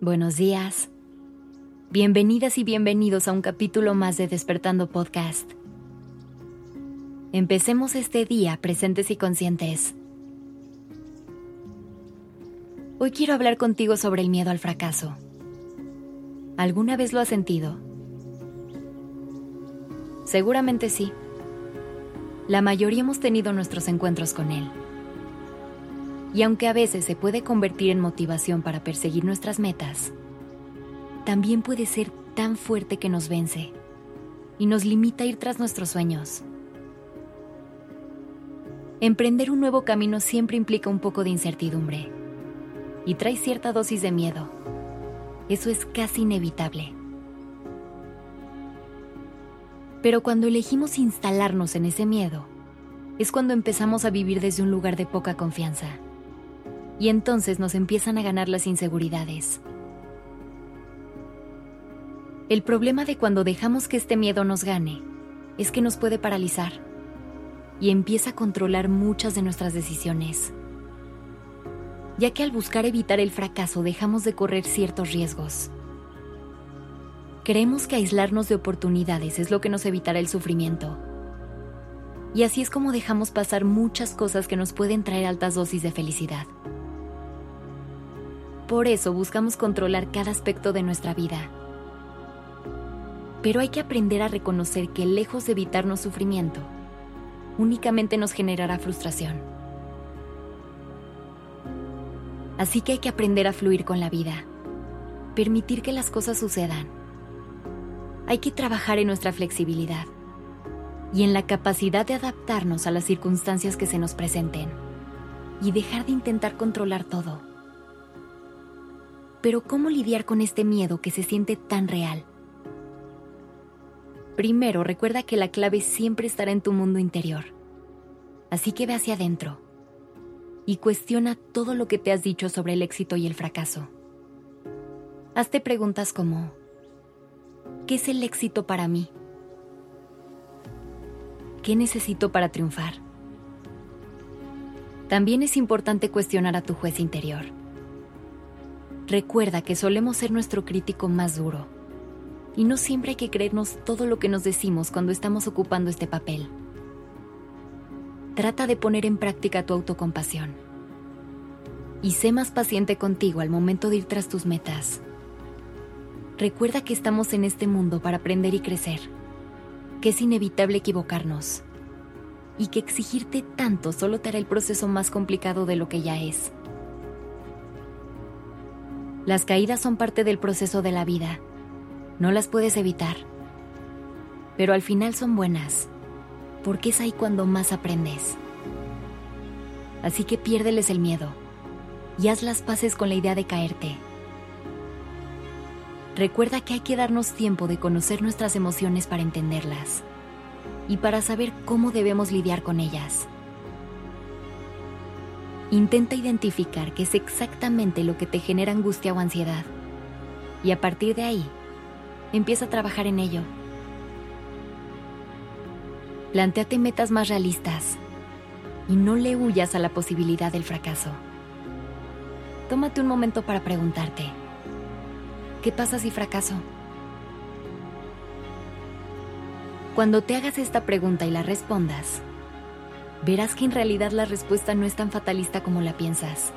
Buenos días. Bienvenidas y bienvenidos a un capítulo más de Despertando Podcast. Empecemos este día presentes y conscientes. Hoy quiero hablar contigo sobre el miedo al fracaso. ¿Alguna vez lo has sentido? Seguramente sí. La mayoría hemos tenido nuestros encuentros con él. Y aunque a veces se puede convertir en motivación para perseguir nuestras metas, también puede ser tan fuerte que nos vence y nos limita a ir tras nuestros sueños. Emprender un nuevo camino siempre implica un poco de incertidumbre y trae cierta dosis de miedo. Eso es casi inevitable. Pero cuando elegimos instalarnos en ese miedo, es cuando empezamos a vivir desde un lugar de poca confianza y entonces nos empiezan a ganar las inseguridades. El problema de cuando dejamos que este miedo nos gane es que nos puede paralizar y empieza a controlar muchas de nuestras decisiones, ya que al buscar evitar el fracaso dejamos de correr ciertos riesgos. Creemos que aislarnos de oportunidades es lo que nos evitará el sufrimiento. Y así es como dejamos pasar muchas cosas que nos pueden traer altas dosis de felicidad. Por eso buscamos controlar cada aspecto de nuestra vida. Pero hay que aprender a reconocer que lejos de evitarnos sufrimiento, únicamente nos generará frustración. Así que hay que aprender a fluir con la vida, permitir que las cosas sucedan. Hay que trabajar en nuestra flexibilidad y en la capacidad de adaptarnos a las circunstancias que se nos presenten y dejar de intentar controlar todo. Pero ¿cómo lidiar con este miedo que se siente tan real? Primero, recuerda que la clave siempre estará en tu mundo interior. Así que ve hacia adentro y cuestiona todo lo que te has dicho sobre el éxito y el fracaso. Hazte preguntas como, ¿qué es el éxito para mí? ¿Qué necesito para triunfar? También es importante cuestionar a tu juez interior. Recuerda que solemos ser nuestro crítico más duro. Y no siempre hay que creernos todo lo que nos decimos cuando estamos ocupando este papel. Trata de poner en práctica tu autocompasión. Y sé más paciente contigo al momento de ir tras tus metas. Recuerda que estamos en este mundo para aprender y crecer, que es inevitable equivocarnos y que exigirte tanto solo te hará el proceso más complicado de lo que ya es. Las caídas son parte del proceso de la vida. No las puedes evitar. Pero al final son buenas, porque es ahí cuando más aprendes. Así que piérdeles el miedo y haz las paces con la idea de caerte. Recuerda que hay que darnos tiempo de conocer nuestras emociones para entenderlas y para saber cómo debemos lidiar con ellas. Intenta identificar qué es exactamente lo que te genera angustia o ansiedad. Y a partir de ahí, empieza a trabajar en ello. Plantéate metas más realistas y no le huyas a la posibilidad del fracaso. Tómate un momento para preguntarte, ¿qué pasa si fracaso? Cuando te hagas esta pregunta y la respondas, verás que en realidad la respuesta no es tan fatalista como la piensas.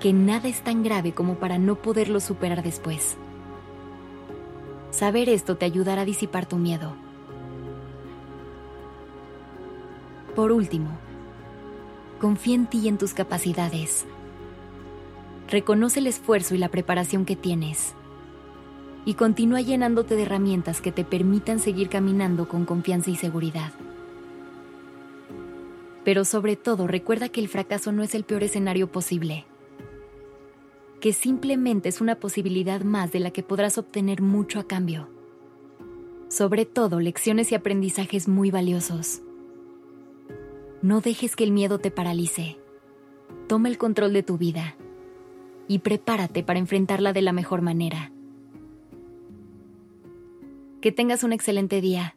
Que nada es tan grave como para no poderlo superar después. Saber esto te ayudará a disipar tu miedo. Por último, confía en ti y en tus capacidades. Reconoce el esfuerzo y la preparación que tienes. Y continúa llenándote de herramientas que te permitan seguir caminando con confianza y seguridad. Pero sobre todo recuerda que el fracaso no es el peor escenario posible, que simplemente es una posibilidad más de la que podrás obtener mucho a cambio. Sobre todo lecciones y aprendizajes muy valiosos. No dejes que el miedo te paralice. Toma el control de tu vida y prepárate para enfrentarla de la mejor manera. Que tengas un excelente día.